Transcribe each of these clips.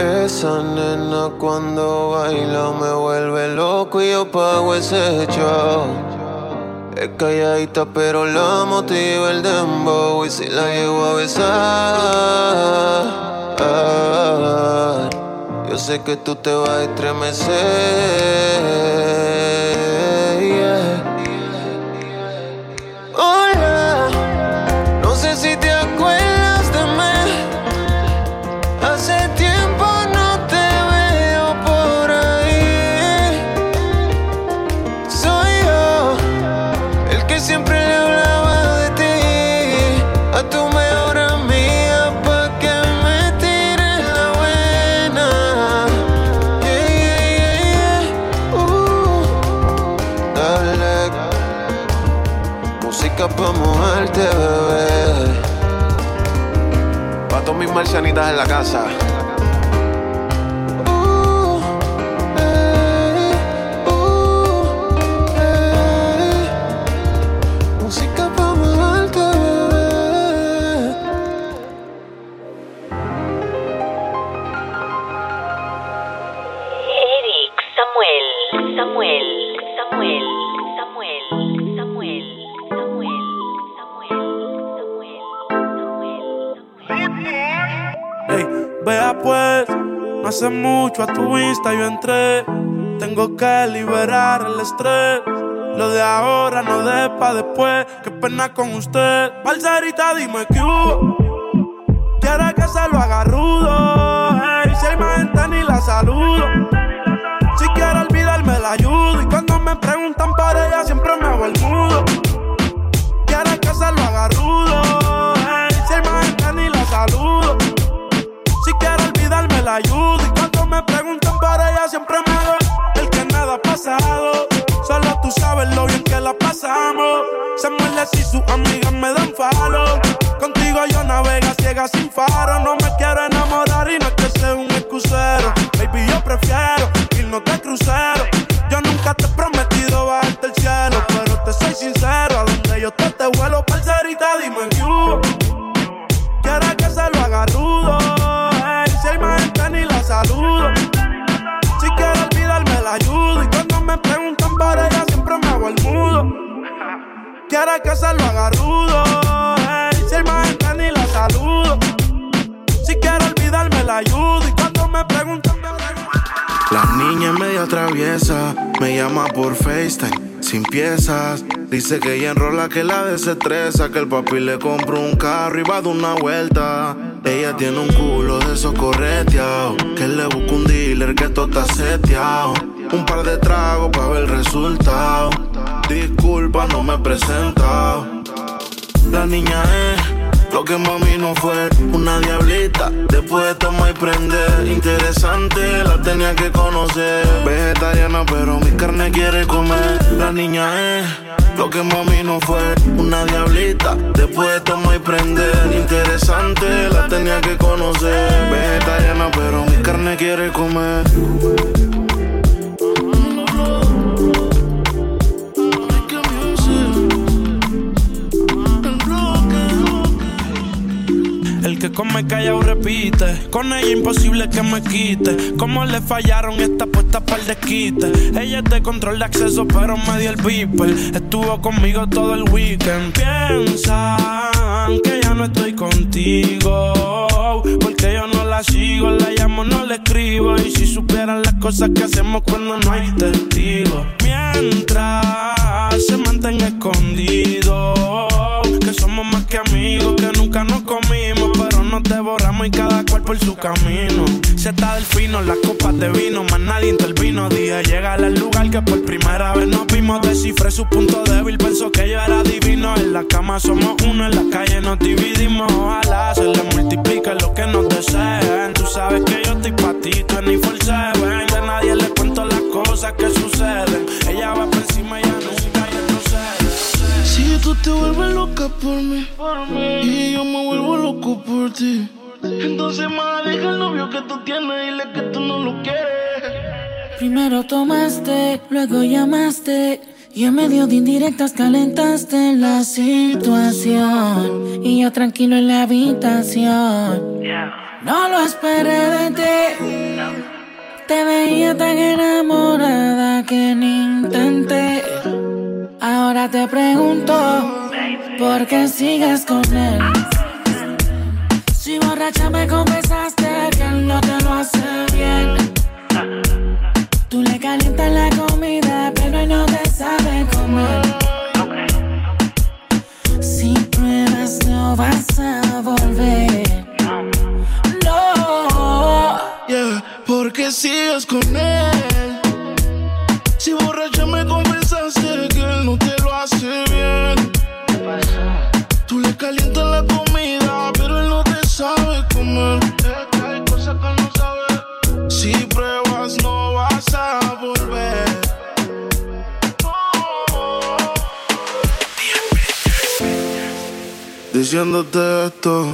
Esa nena cuando baila me vuelve loco y yo pago ese show. Es calladita pero la motiva el dembow y si la llego a besar. Yo sé que tú te vas a estremecer. Marcianitas en la casa. Hace mucho a tu vista yo entré. Tengo que liberar el estrés. Lo de ahora no de pa' después. Qué pena con usted. Balsarita, dime que hubo. Quiere que se lo haga rudo. Hey, si hay más gente ni la saludo. Si quiere olvidarme la ayudo. Y cuando me preguntan por ella siempre me hago el mudo. Tú sabes lo bien que la pasamos. Se muere si sus amigas me dan falo. Contigo yo navega ciega sin faro. No me quiero enamorar y no es que sea un excusero. Baby, yo prefiero irnos de crucero. Yo nunca te he prometido bajarte el cielo. Pero te soy sincero, a donde yo te, te vuelo, parcerita, dime Que se lo haga rudo. si el más ni la saludo. Si quiero olvidarme la ayudo. Y cuando me preguntan la niña media traviesa, me llama por FaceTime, sin piezas. Dice que ella enrola que la desestresa, que el papi le compró un carro y va de una vuelta. Ella tiene un culo de esos correteados, que le busca un dealer que todo está seteado. Un par de tragos para ver el resultado. Disculpa, no me he. La niña es lo que mami no fue una diablita. Después de tomar y prender, interesante, la tenía que conocer. Vegetariana, pero mi carne quiere comer. La niña es lo que mami no fue una diablita. Después de tomar y prender, interesante, la tenía que conocer. Vegetariana, pero mi carne quiere comer. Que come callado repite. Con ella imposible que me quite. Como le fallaron esta puesta para el desquite. Ella es de control de acceso, pero me dio el beeper. Estuvo conmigo todo el weekend. Piensan que ya no estoy contigo. Porque yo no la sigo, la llamo, no le escribo. Y si supieran las cosas que hacemos cuando no hay testigos. Mientras se mantenga escondido. Que somos más que amigos, que nunca nos comimos nos devoramos y cada cual por su camino. Se está del fino, las copas de vino, más nadie intervino. Dije, llega al lugar que por primera vez nos vimos. Descifré su punto débil, pensó que yo era divino. En la cama somos uno, en la calle nos dividimos. Ojalá se le multiplique lo que nos deseen. Tú sabes que yo estoy pa' ti, tú ni for seven. De nadie le cuento las cosas que suceden. Ella va por encima tú te vuelves loca por mí, por mí. y yo me vuelvo loco por entonces, más deja el novio que tú tienes, dile que tú no lo quieres. Primero tomaste, luego llamaste. Y en medio de indirectas calentaste la situación. Y yo tranquilo en la habitación. No lo esperé de ti. Te veía tan enamorada que ni intenté. Ahora te pregunto, ¿por qué sigues con él? Si borracha me confesaste que él no te lo hace bien. Tú le calientas la comida, pero él no te sabe comer. Si pruebas, no vas a volver. No. Yeah, porque sigues con él. Si borracha me confesaste no te lo hace bien. Tú le calientas la comida, pero él no te sabe comer. Hay cosas que no sabe. Si pruebas, no vas a volver. Diciéndote esto,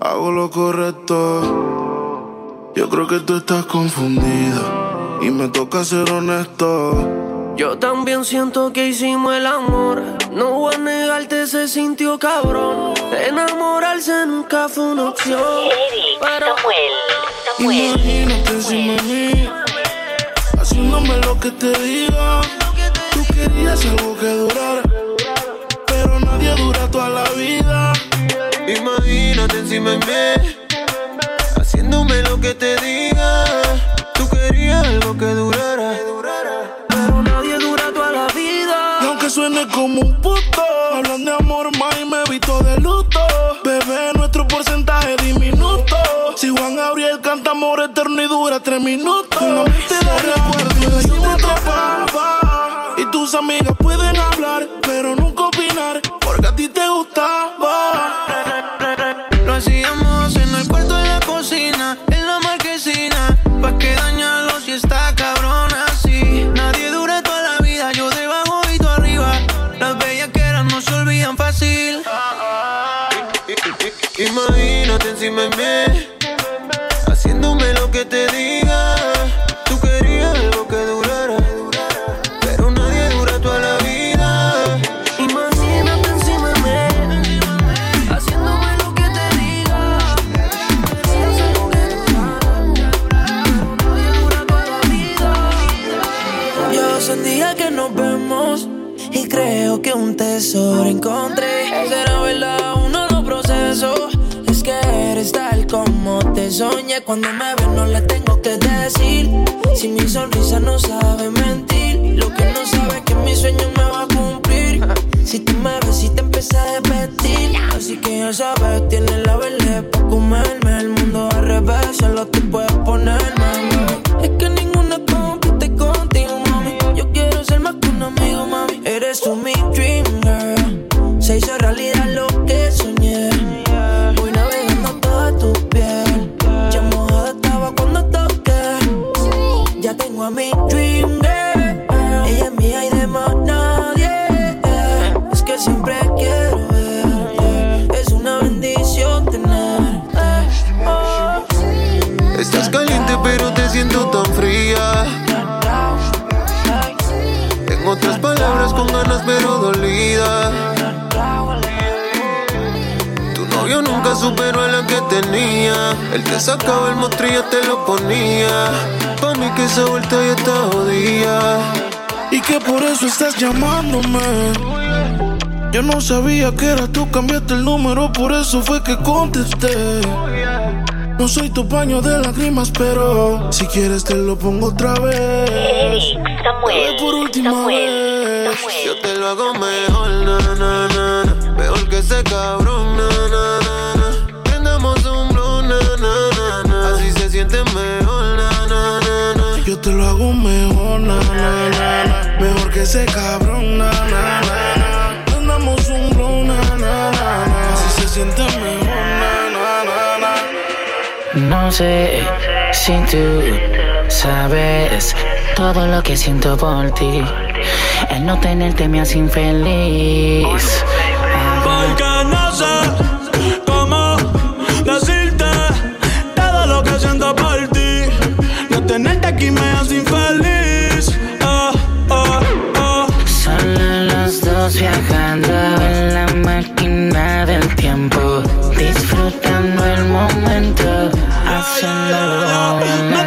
hago lo correcto. Yo creo que tú estás confundida y me toca ser honesto. Yo también siento que hicimos el amor. No voy a negarte, se sintió cabrón. Enamorarse nunca fue una opción. Pero Imagínate encima de mí, haciéndome lo que te diga. Tú querías algo que durara, pero nadie dura toda la vida. Imagínate encima de mí, haciéndome lo que te diga. Tú querías algo que durara. Como hablan de amor más y me visto de luto. Bebé, nuestro porcentaje diminuto. Si Juan Gabriel canta amor eterno y dura tres minutos. Te da recuerdo yo te. Y tus amigas pueden hablar, pero nunca opinar, porque a ti te gustaba. Imagínate encima Cuando me ves no le tengo que decir. Si mi sonrisa no sabe mentir. Lo que no sabe es que mi sueño me va a cumplir. Si tú me ves y te empieza a repetir. Así que ya sabes, tienes la verde para comerme. El mundo al revés, solo te puedes con ganas pero dolida. Tu novio nunca superó a la que tenía. El que sacaba el mostrillo te lo ponía. Pa' mí que esa vuelta ya está jodida. Y que por eso estás llamándome. Yo no sabía que era tú, cambiaste el número, por eso fue que contesté. No soy tu paño de lágrimas, pero si quieres te lo pongo otra vez. Dale por última vez. Yo te lo hago mejor, na, na, na, na. Mejor que ese cabrón, na, na, na, na. Prendamos un blow, na, na, na, na. Así se siente mejor, na, na, na, na. Yo te lo hago mejor, na, na, na, na. Mejor que ese cabrón, na, na, na, na. Andamos un blow, na, na, na, na. Así se siente mejor, na, na, na, na. No sé si tú sabes todo lo que siento por ti. El no tenerte me hace infeliz. Porque no sé cómo decirte todo lo que siento por ti. No tenerte aquí me hace infeliz. Oh, oh, oh. Solo los dos viajando en la máquina del tiempo, disfrutando el momento lento.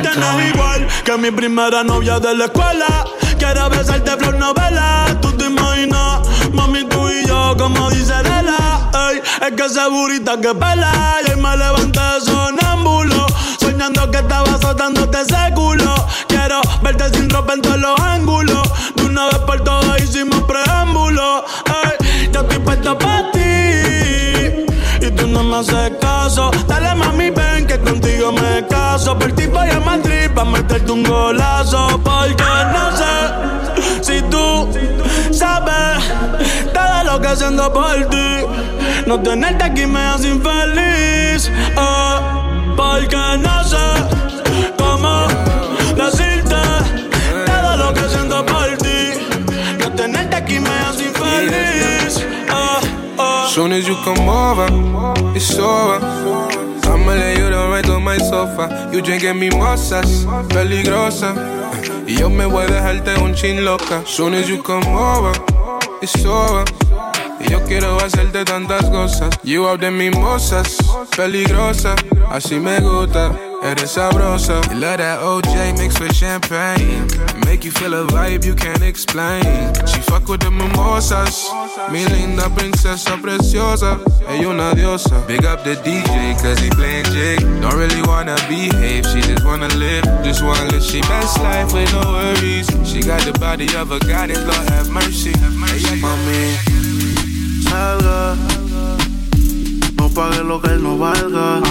tienes igual que mi primera novia de la escuela. Quiero besarte flor novela. Tú te imaginas, mami, tú y yo, como dice Lela. Ey, es que esa burita que pela. Y hoy me levanté sonámbulo. Soñando que estaba azotándote ese culo. Quiero verte sin ropa en todos los ángulos. De una vez por todas hicimos preámbulo. Ey, yo estoy puesto para ti. No me haces caso. Dale mami, ven que contigo me caso. Por ti voy a Madrid pa' meterte un golazo. Porque no sé si tú sabes todo lo que haciendo por ti. No tenerte aquí me hace infeliz. eh, porque no sé cómo decirte Soon as you come over, it's over. I'ma lay you down right on my sofa. You drinking mimosas, peligrosa. Y yo me voy a dejarte un chin loca. Soon as you come over, it's over. Y yo quiero hacerte tantas cosas. You out de mimosas, peligrosa. Así me gusta, eres sabrosa. You love that OJ mixed with champagne. Make you feel a vibe you can't explain. She fuck with the mimosas. Mi linda princesa preciosa. Ella una diosa. Big up the DJ cause he playing jig. Don't really wanna behave, she just wanna live. Just wanna live she best life with no worries. She got the body of a goddess, Lord have mercy. Ella Mami, salga. No pague lo que él no valga.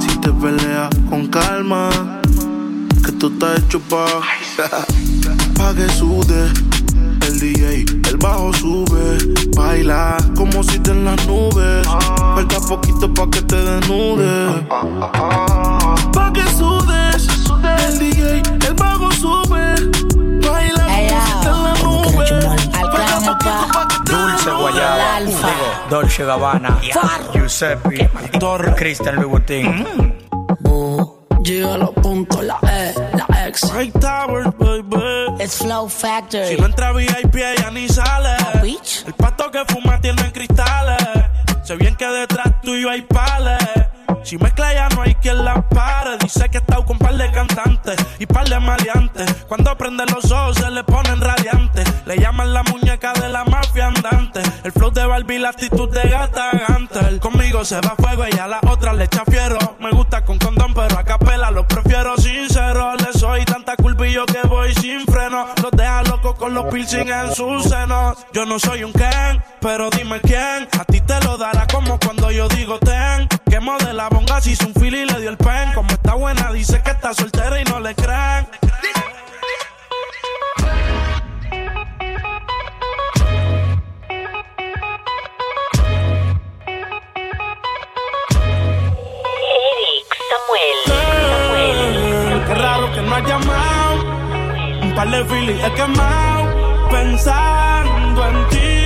Si te peleas con calma, que tú estás hecho pa' pa' que sude. El DJ, el bajo sube. Baila como si te en las nubes. Falta poquito pa' que te desnudes. Pa' que sudes. El DJ, el bajo sube. Baila como si te en las nubes. Falta poquito pa. que te Dulce Guayaba, alfa. Dolce Gabbana, Giuseppe, Christian Louboutin. Llega a los puntos, la E, la X. Mike Towers, baby. It's Flow Factory. Si no entra VIP, ella ni sale. Bitch. El pato que fuma tiene cristales. Sé bien que detrás tuyo hay pales. Si mezcla ya no hay quien la pare. Dice que está con par de cantantes y par de maleantes. Cuando prende los ojos se le ponen radiantes. Le llaman la muñeca de la mafia andante. El flow de Barbie, la actitud de gata Gantel. Conmigo se va fuego, ella a la otra le echa fiero. Me gusta con condón, pero a capela lo prefiero sincero. Le soy tanta culpa y yo que voy sin freno. Los deja locos con los piercing en sus senos. Yo no soy un Ken, pero dime quién. A ti te lo dará como cuando yo digo ten. Quemo de la bonga si hizo un fili y le dio el pen. Como está buena, dice que está soltera y no le creen. Eh, Qué raro que no ha llamado. Un par de filis he quemado. Pensando en ti,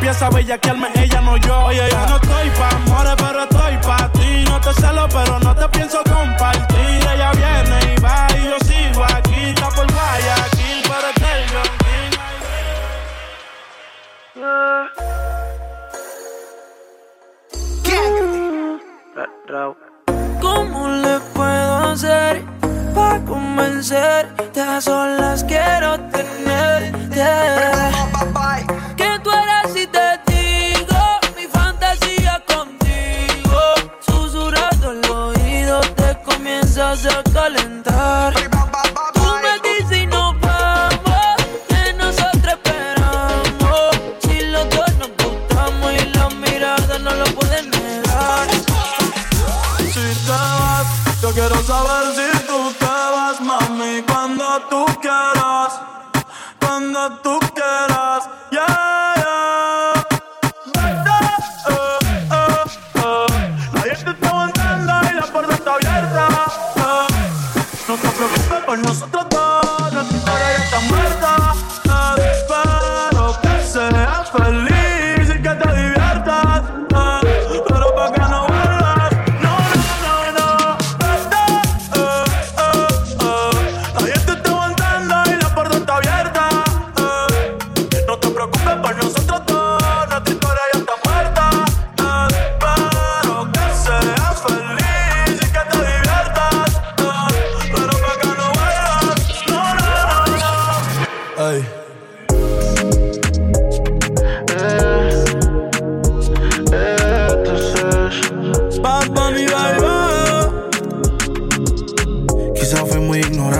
empieza a bellaquearme, ella no yo. Oye, yo no estoy pa' amores, pero estoy pa' ti. No te celo, pero no te pienso compartir. Ella viene y va y yo sigo aquí. Está por Guayaquil, pero es del. ¿Cómo le puedo hacer para convencerte? A solas quiero tenerte. Cuando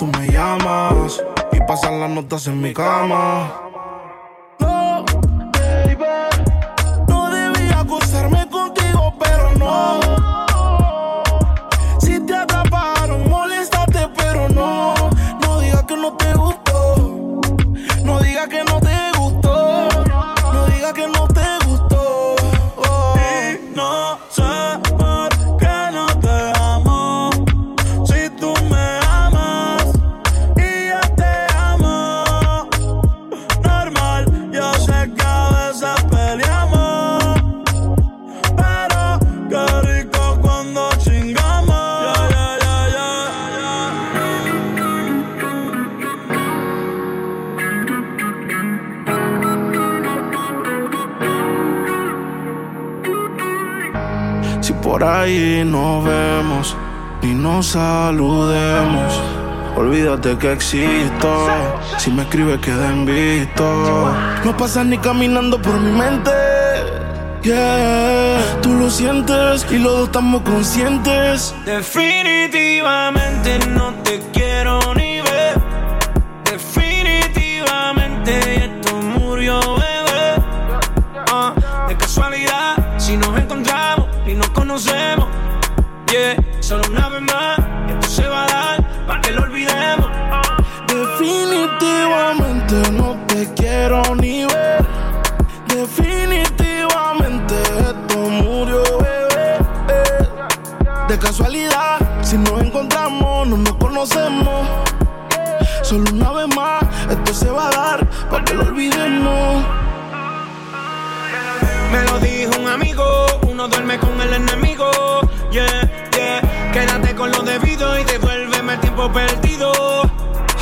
Tú me llamas. Y pasan las notas en mi cama. No, baby. No debía acostarme contigo, pero no. Saludemos. Olvídate que existo. Si me escribes, queda en. No pasas ni caminando por mi mente. Yeah, tú lo sientes y los dos estamos conscientes. Definitivamente no te uno duerme con el enemigo. Yeah, yeah. Quédate con lo debido y devuélveme el tiempo perdido.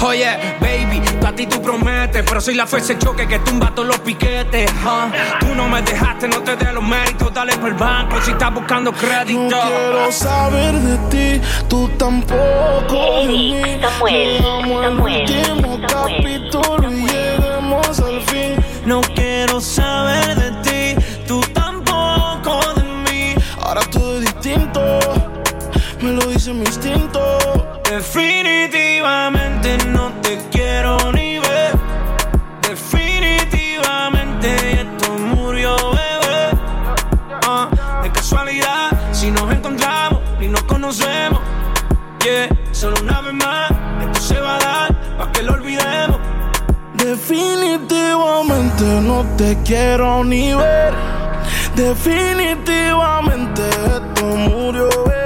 Oye, baby, tú a ti tú prometes, pero soy la fuerza de choque que tumba todos los piquetes. huh. Tú no me dejaste, no te dé los méritos, dale por el banco si estás buscando crédito. No quiero saber de ti, tú tampoco de mí. Llegamos al último capítulo y lleguemos al fin. No quiero saber de ti, mi instinto. Definitivamente no te quiero ni ver. Definitivamente esto murió, bebé. Ah, de casualidad, si nos encontramos y nos conocemos. Yeah, solo una vez más, esto se va a dar para que lo olvidemos. Definitivamente no te quiero ni ver. Definitivamente esto murió, bebé.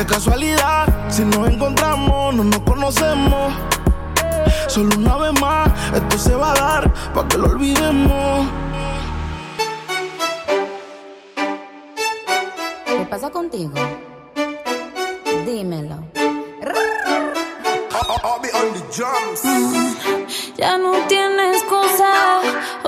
De casualidad, si nos encontramos, no nos conocemos. Solo una vez más, esto se va a dar para que lo olvidemos. ¿Qué pasa contigo? Dímelo. Ya no tiene excusa.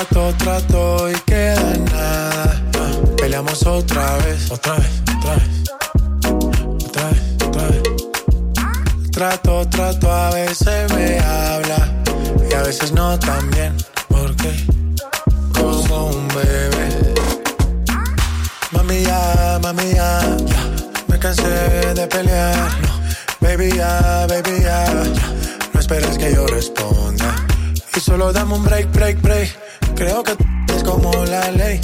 Trato, trato y queda nada. Peleamos otra vez, otra vez, otra vez. Otra vez, otra vez. Trato, trato, a veces me habla y a veces no tan bien. Porque como un bebé. Mami ya, mami ya, ya. Me cansé de pelear. Baby ya, baby ya, ya. No esperes que yo responda. Y solo dame un break, break, break. Creo que es como la ley.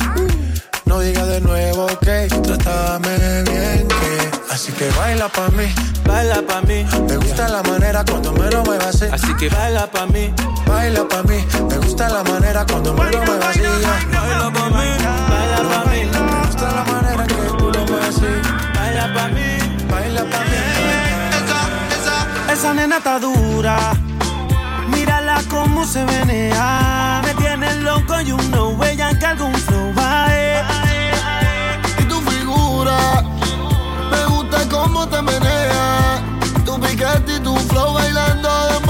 No diga de nuevo que trátame bien que Así que baila pa' mí, baila pa' mí. Me gusta la manera cuando me lo muevas así. Así que baila pa' mí, baila pa' mí. Me gusta la manera cuando me lo muevas así. Baila pa' mí, baila pa' mí. Me gusta la manera que tú lo muevas así. Baila pa' mí, baila pa' mí. Esa nena está dura. Cómo se menea. Me tiene loco y un no ella que algún flow va Y tu figura, me gusta cómo te menea. Tu piquete y tu flow bailando dembow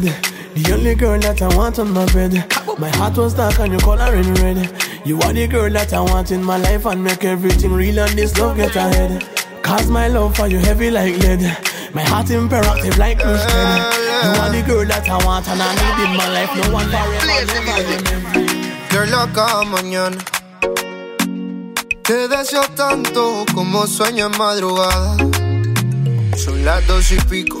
12 on the only girl that I want on my bed. My heart was dark and you coloring red. You are the girl that I want in my life and make everything real and this love get ahead. Cause my love for you heavy like lead. My heart imperative like Bruce Lee. You are the girl that I want and I need in my life. No one forever. Girl, cada mañana Te deseo tanto como sueño en madrugada Son las dos y pico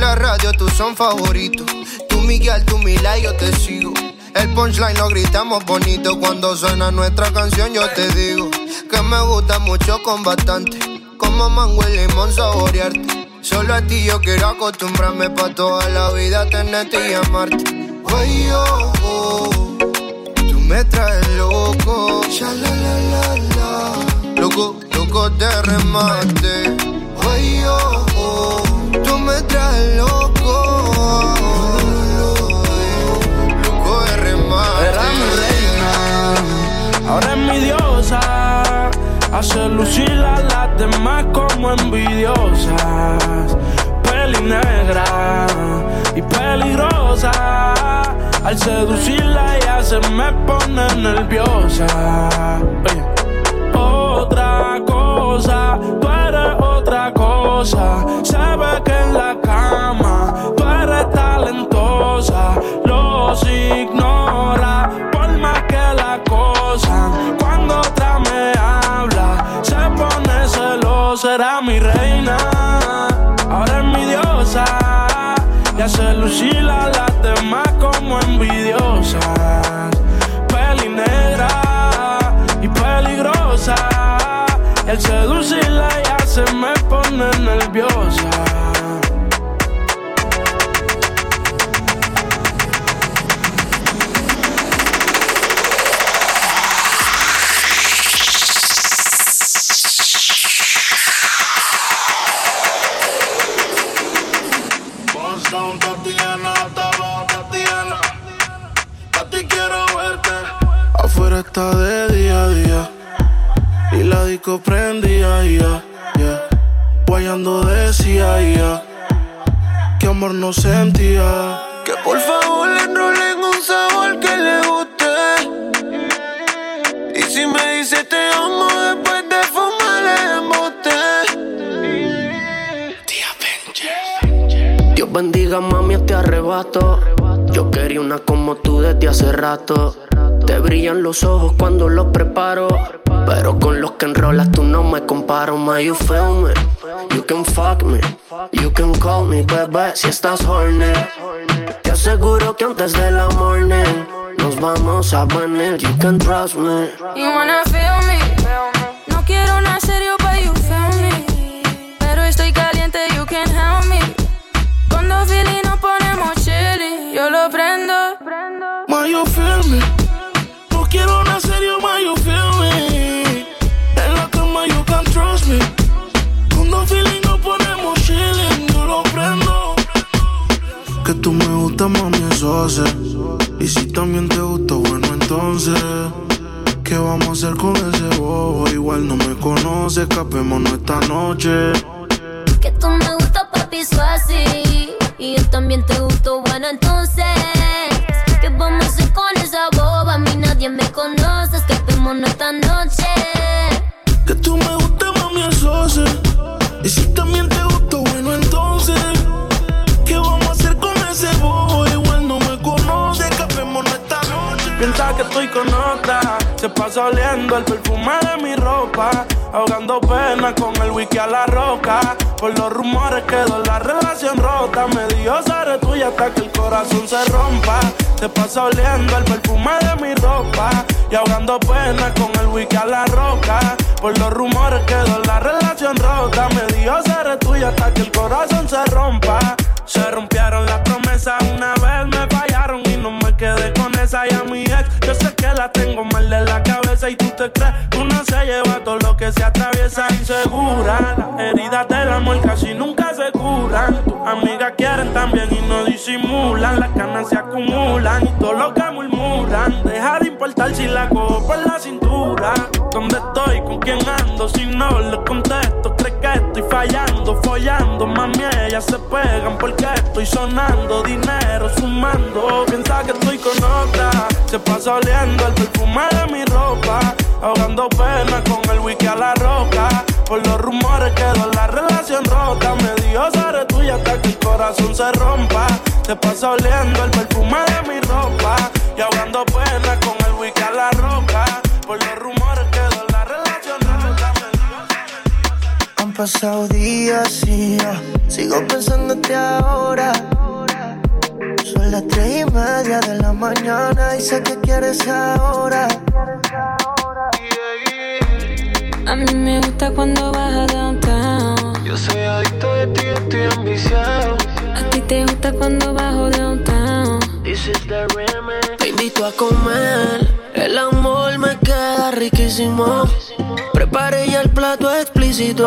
La radio tú son favoritos Tú Miguel, tú Mila yo te sigo El punchline lo gritamos bonito Cuando suena nuestra canción yo te digo Que me gusta mucho con bastante Como mango y limón saborearte Solo a ti yo quiero acostumbrarme Pa' toda la vida tenerte y amarte Ay, oh, oh. Tú me traes loco, ya la la la la. Loco, loco de remate. Ay, oh, oh. Me loco. Loco de remate. Era mi reina, ahora es mi diosa. Hace lucir a las demás como envidiosas. Peli negra y peligrosa. Al seducirla ella se me pone nerviosa. Otra cosa, tú eres otra cosa. Se ve que en la cama tú eres talentosa. Los ignora por más que la cosa. Cuando otra me habla, se pone celosa. Era mi reina, ahora es mi diosa. Y hace lucir Te brillan los ojos cuando los preparo. Pero con los que enrolas tú no me comparo. My, you feel me? You can fuck me. You can call me, bebé, si estás horny. Te aseguro que antes de la morning nos vamos a venir. You can trust me. You wanna feel me? No quiero nada gustas, mami, eso hace. Y si también te gusta, bueno, entonces. ¿Qué vamos a hacer con ese bobo? Igual no me conoce, escapémonos esta noche. Que tú me gustas, papi, así Y yo también te gusto, bueno, entonces. ¿Qué vamos a hacer con esa boba? A mí nadie me conoce, escapémonos esta noche. Que tú me gustas, mami, eso hace. Y si también te estoy con otra. Se pasa oliendo el perfume de mi ropa. Ahogando pena con el wiki a la roca. Por los rumores quedó la relación rota. Me dijo seré tuya hasta que el corazón se rompa. Se pasa oliendo el perfume de mi ropa. Y ahogando pena con el wiki a la roca. Por los rumores quedó la relación rota. Me dijo seré tuya hasta que el corazón se rompa. Se rompieron las promesas una vez, me la tengo mal de la cabeza y tú te crees uno se lleva todo lo que se atraviesa insegura. Las heridas del amor casi nunca se curan. Tus amigas quieren también y no disimulan. Las canas se acumulan y todo lo que murmuran. Deja de importar si la cojo por la cintura. ¿Dónde estoy? ¿Con quién ando? Si no le contesto, cree que estoy fallando, follando. Mami, ellas se pegan porque estoy sonando. Dinero sumando. Piensa que estoy con otra. Se pasa oliendo el perfume de mi ropa. Ahogando pena con el wiki a la roca. Por los rumores quedó la relación rota. Me dijo seré tuya hasta que el corazón se rompa. Se pasa oliendo el perfume de mi ropa. Y ahogando pena con el wiki a la roca. Por los rumores pasado días y yo sigo pensándote ahora. Son las tres y media de la mañana y sé que quieres ahora. A mí me gusta cuando vas a downtown. Yo soy adicto de ti, estoy ambiciado. A ti te gusta cuando bajo downtown. This is the remix. Te invito a comer. El amor me queda riquísimo. Preparé ya el plato explícito.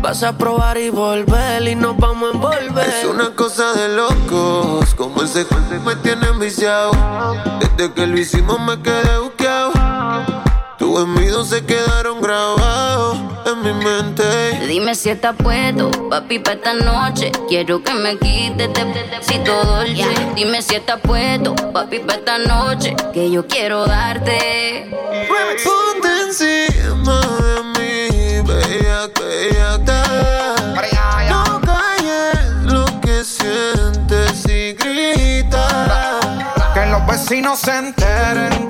Vas a probar y volver y nos vamos a envolver. Es una cosa de locos, como ese cuento me tiene enviciado. Desde que lo hicimos me quedé buqueado. Tus gemidos se quedaron grabados en mi mente. Dime si estás puesto, papi, pa' esta noche. Quiero que me quites de si todo el Dime si estás puesto, papi, pa' esta noche. Que yo quiero darte. Ponte encima de mí, bella, bella, No calles lo que sientes y grita. Que los vecinos se enteren.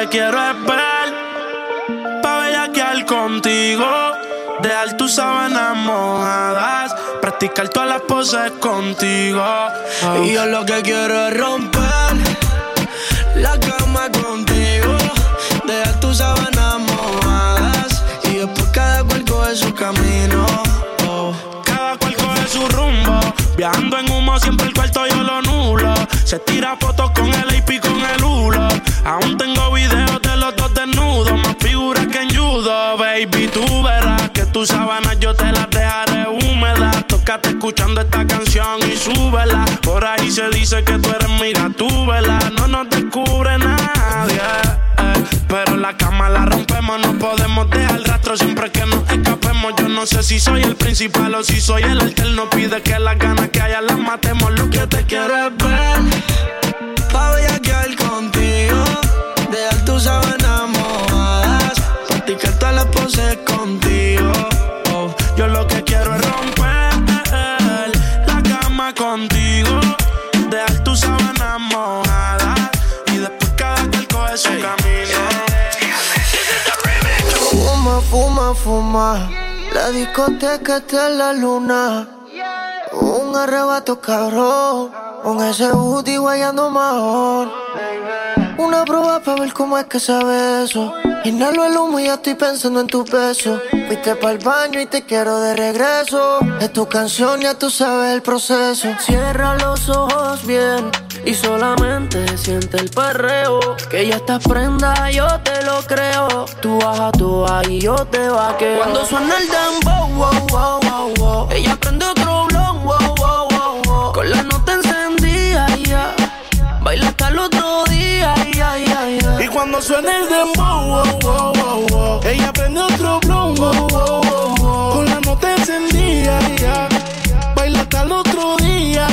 Te quiero es ver. Pa' bellaquear contigo. Dejar tus sábanas mojadas. Practicar todas las poses contigo. Y yo lo que quiero es romper la cama contigo, dejar tus sábanas mojadas y después cada cual coge su camino. Cada cual coge su rumbo. Viajando en humo, siempre el cuarto yo lo nulo. Se tira fotos baby. Tú verás que tus sábanas yo te las dejaré húmedas. Tócate escuchando esta canción y súbela. Por ahí se dice que tú eres mira, tú vela. No nos descubre nadie. eh. Pero la cama la rompemos, no podemos dejar rastro siempre que nos escapemos. Yo no sé si soy el principal o si soy el alterno. Pide que las ganas que haya las matemos. Lo que te quiero es ver. La discoteca está en la luna. Un arrebato cabrón. Con ese booty guayando mejor. Una prueba para ver cómo es que sabe eso. Inhalo el humo y ya estoy pensando en tu beso. Fuiste para el baño y te quiero de regreso. Es tu canción, ya tú sabes el proceso. Cierra los ojos bien y solamente siente el perreo. Que ya estás prenda, yo te lo creo. Tú baja tú y yo te vaqueo. Cuando suena el dembow, wow, wow, wow, wow. Ella prende otro blon, wow, wow, wow, wow. Con la nota encendida, ya. Baila hasta el otro día, ya, ya, ya. Y cuando suena el dembow. Ella prende otro wow. Con la nota encendida. Baila hasta el otro día.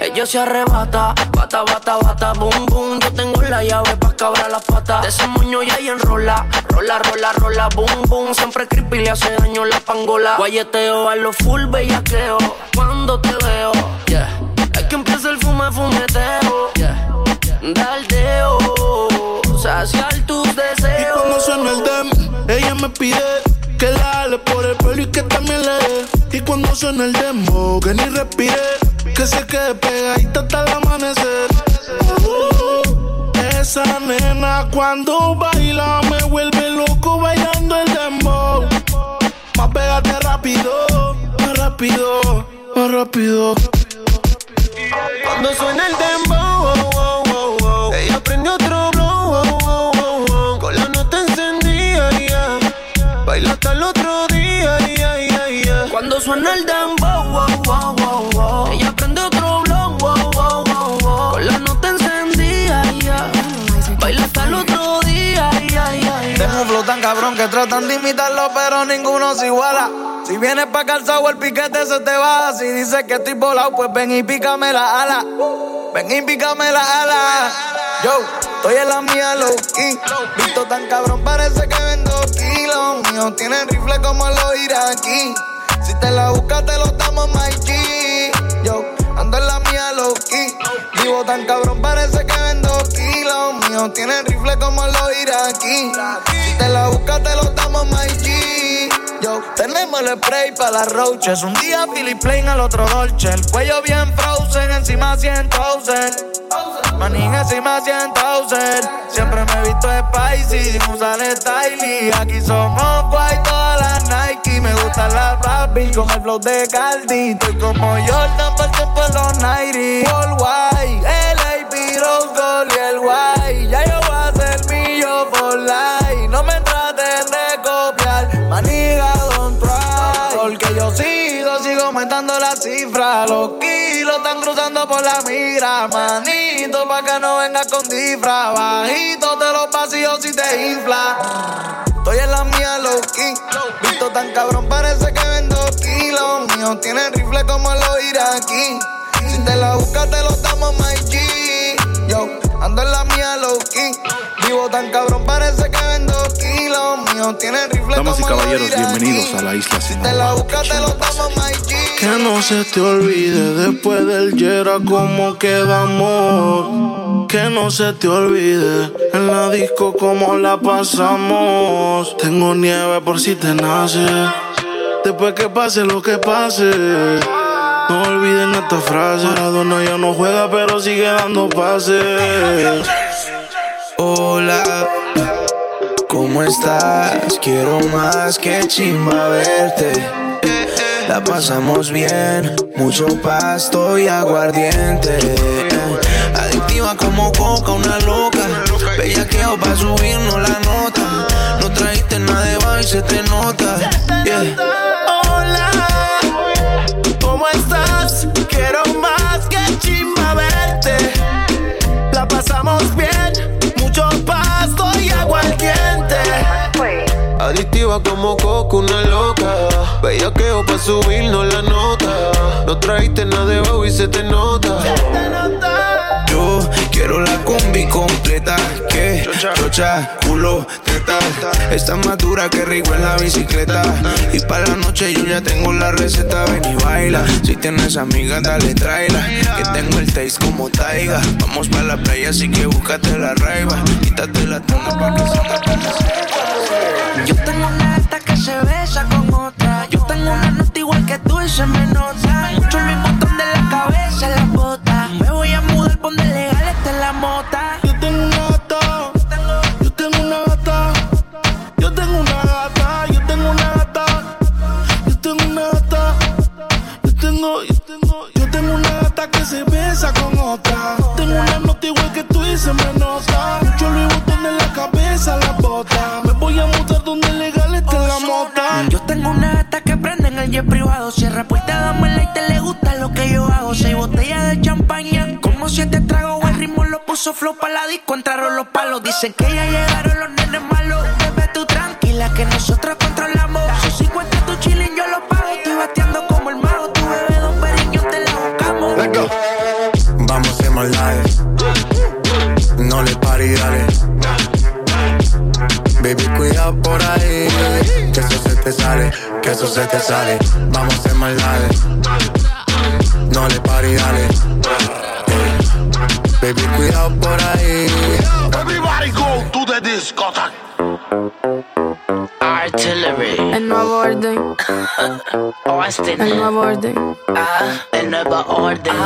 Ella se arrebata, bata, bata, bata, boom, boom. Yo tengo la llave pa' cabrar las patas. De ese moño ya y enrola, rola, rola, rola, boom, boom. Siempre creepy le hace daño la pangola. Guayeteo a lo full bellaqueo. Cuando te veo, yeah. Es que el fume, fumeteo, yeah. Daldeo, saciar tus Y deseos. cuando suena el dem, ella me pide que la jale por el pelo y que también le dé. Y cuando suena el demo, que ni respire, que se quede pegadita hasta el amanecer. Uh, esa nena cuando baila me vuelve loco bailando el dembow. Más pégate rápido, más rápido, más rápido. Cuando suena el dembow, wow, wow, wow, wow. ella prende otro blow, wow, wow. con la nota encendida, ya. baila hasta el otro día, ya, ya. Cuando suena el dembow. Ella prende otro wow. Con la nota encendida. Baila hasta el otro día. Tengo un flow tan cabrón que tratan de imitarlo, pero ninguno se iguala. Si vienes pa' calzado, el piquete se te baja. Si dices que estoy volado, pues ven y pícame la ala. Ven y pícame la ala. Yo, estoy en la mía low key. Visto tan cabrón, parece que vendo kilos. Míos tienen rifle como los iraquí. Si te la buscas, te lo damos, G. Yo, ando en la mía low key. Vivo tan cabrón, parece que vendo kilos. Míos tienen rifle como los iraquí. Si te la buscas, te lo damos, tenemos el spray para las roaches. Un día Philip Plain, al otro Dolce. El cuello bien frozen, encima 100 Manín encima 100 Siempre me he visto spicy, sin usar style. Aquí somos white, todas las Nike. Me gustan las Barbie con el flow de Caldi. Estoy como Jordan, por tiempo en los 90. All white, LA, Rose Gold y el white. La mira. Manito, pa' que no venga con disfra. Bajito de los vacíos si te infla. Estoy en la mía, low key. Visto tan cabrón, parece que vendo kilos. Míos tienen rifle como los iraquí. Si te la buscas, te lo damos, my G. Yo, ando en la mía, low key. Vivo tan cabrón, parece que vendo kilos. Míos tienen rifle Damas y como los caballeros, iraquí. bienvenidos a la isla sin Te la buscas, te lo damos, my G. Que no se te olvide después del Yera cómo quedamos. Que no se te olvide en la disco cómo la pasamos. Tengo nieve por si te nace. Después que pase lo que pase. No olviden esta frase. Maradona ya no juega, pero sigue dando pases. Hola, ¿cómo estás? Quiero más que chimba verte. La pasamos bien, mucho pasto y aguardiente. Adictiva como coca, una loca. Bellaqueo pa' subirnos la nota. No trajiste nada de baile, se te nota. Yeah. Hola, ¿cómo estás? Quiero más que chimba verte. La pasamos bien, Adictiva como coco, una loca. Bellaqueo pa' subirnos la nota. No trajiste nada de bajo y se te nota. Yo quiero la combi completa. Que chocha, culo, teta. Está más dura que rico en la bicicleta. Y para la noche yo ya tengo la receta. Ven y baila. Si tienes amigas, dale, tráela. Que tengo el taste como taiga. Vamos para la playa, así que búscate la raiva. Quítate la tanga pa' que sienta como se besa con otra. Yo tengo una nota igual que tú y se me nota. Mucho mi botón de la cabeza en la bota. Me voy a mudar, ponte legal, esta es la mota. El jet privado. Cierra puerta, dame la y te le gusta lo que yo hago. Seis botellas de champaña, como siete tragos. El ritmo lo puso flow pa' la disco, entraron los palos. Dicen que ya llegaron los nenes malos. Bebé, tú tranquila, que nosotros controlamos. Sus 50 tu chilling, yo lo pago. Estoy bateando como el mago. Tu bebé, dos periños, te la buscamos. Vamos a hacer más live. No le pare y dale. Baby, cuida por ahí. Que eso se te sale, que eso se te sale. Vamos a hacer live. No le pare y dale. Baby, cuidado por ahí. Everybody go to the discotheque. Artillery. El nuevo orden. Austin. El nuevo orden. Ah, el nuevo orden.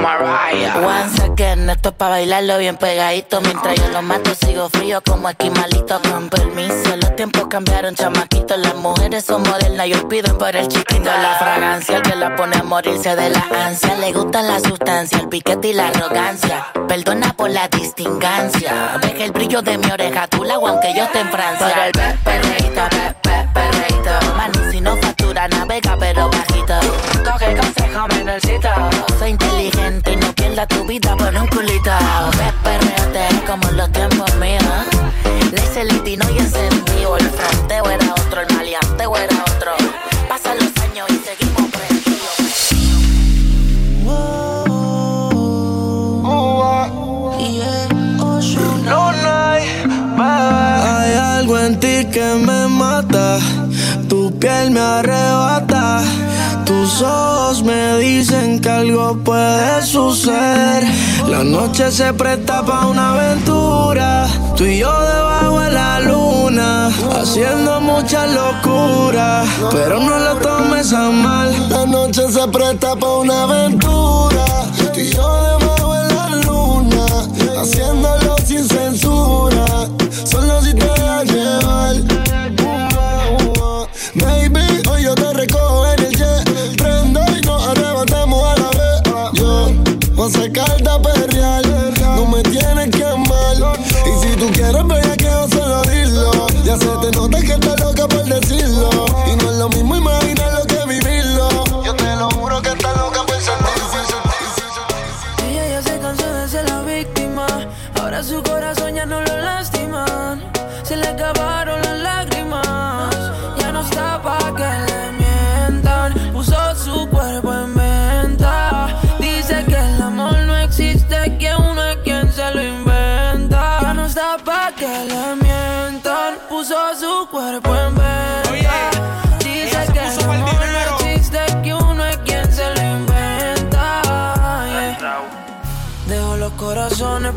Mariah. Once again, esto es pa' bailarlo bien pegadito. Mientras yo lo mato, sigo frío como esquimalito. Con permiso, los tiempos cambiaron, chamaquito. Las mujeres son modernas y olviden por el chiquito. La fragancia, el que la pone a morirse de la ansia. Le gusta la sustancia, el piquete y la arrogancia. Perdona por la distingancia. Deja el brillo de mi oreja, tú la aunque yo esté en Francia. Por el pe- perreíto, pe- pe- perreíto. Mano, si no factura, navega, pero bajito. Coge consejo, menorcito. Soy inteligente y no pierdas tu vida por un culito. Ve, perreate como en los tiempos míos. El litino y encendido. El fronteo era otro, el maleanteo era otro. Pasan los años y seguimos prendidos. Hay algo en ti que me mata, tu piel me arrebata, tus ojos me dicen que algo puede suceder. La noche se presta pa' una aventura, tú y yo debajo de la luna, haciendo mucha locura, pero no lo tomes a mal. La noche se presta pa' una aventura. Ya se te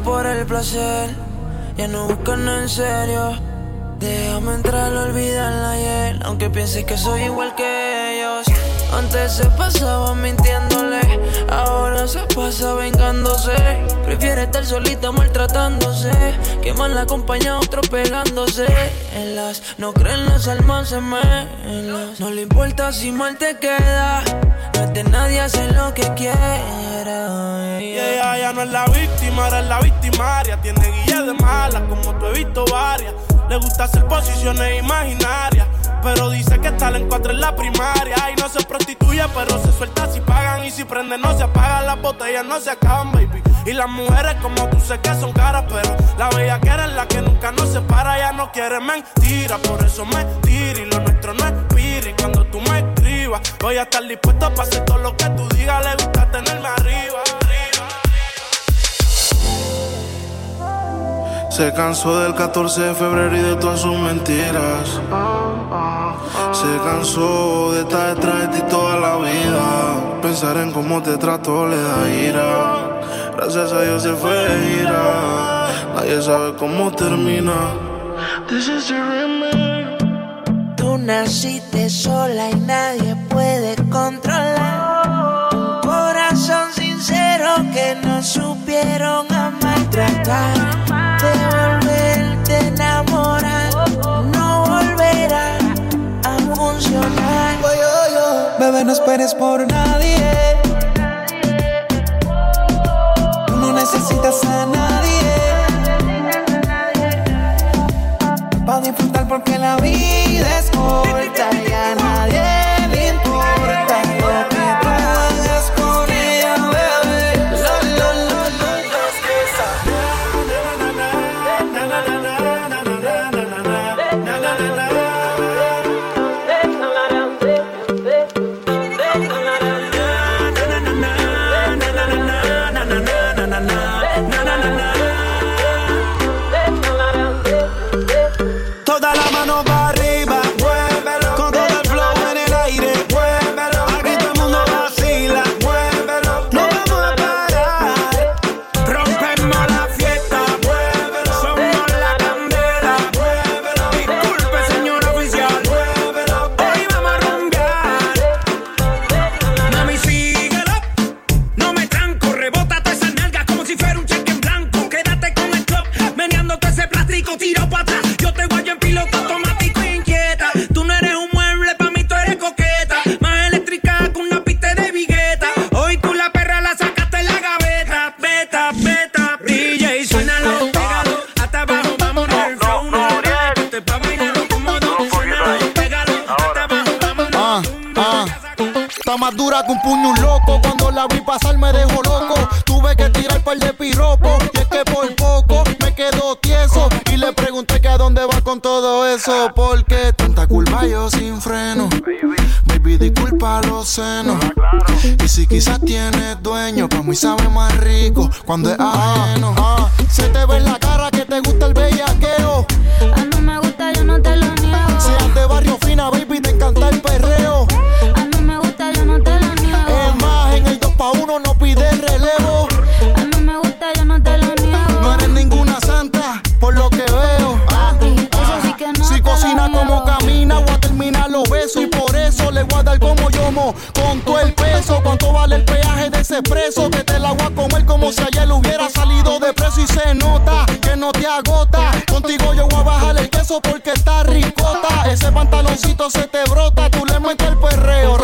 por el placer. Ya no buscan en serio. Déjame entrar, olvidar la ayer. Aunque pienses que soy igual que ellos. Antes se pasaba mintiéndole, ahora se pasa vengándose. Prefiere estar solita maltratándose, que mal acompañado otro pegándose. No creen las almas se No le importa si mal te queda, no es de nadie hacer lo que quiera. Y ella ya no es la víctima, era la victimaria. Tiene guía de mala, como tú he visto varias. Le gusta hacer posiciones imaginarias. Pero dice que está en cuatro en la primaria. Y no se prostituye, pero se suelta si pagan. Y si prende, no se apagan. Las botellas no se acaban, baby. Y las mujeres, como tú sé que son caras. Pero la bella que eres la que nunca nos separa. Ya no quiere mentira, por eso me tira. Y lo nuestro no es Y cuando tú me escribas, voy a estar dispuesto para hacer todo lo que tú digas. Le gusta tenerme arriba. Se cansó del 14 de febrero y de todas sus mentiras. Se cansó de estar detrás de ti toda la vida. Pensar en cómo te trató le da ira. Gracias a Dios se fue de ira. Nadie sabe cómo termina. This is Tú naciste sola y nadie puede controlar. Corazón sincero que no supieron tratar volverte a enamorar no volverá a funcionar. Bebé, no esperes por nadie. Tú no necesitas loco. Cuando la vi pasar me dejó loco. Tuve que tirar par de piropo. Y es que por poco me quedo tieso. Y le pregunté que a dónde va con todo eso. Porque tanta culpa yo sin freno. Baby, disculpa los senos. Y si quizás tienes dueño, pa' mí sabe más rico cuando es ajeno. Ah, se te ve en la cara que te gusta el bellaqueo. A mí me gusta, yo no te lo niego. Seas de barrio fina, baby, te encanta el perreo. Dar como yomo. Con todo el peso, cuánto vale el peaje de ese preso. Que te la voy a comer como si ayer hubiera salido de preso. Y se nota que no te agota. Contigo yo voy a bajar el queso porque está ricota. Ese pantaloncito se te brota. Tú le metes el perreo.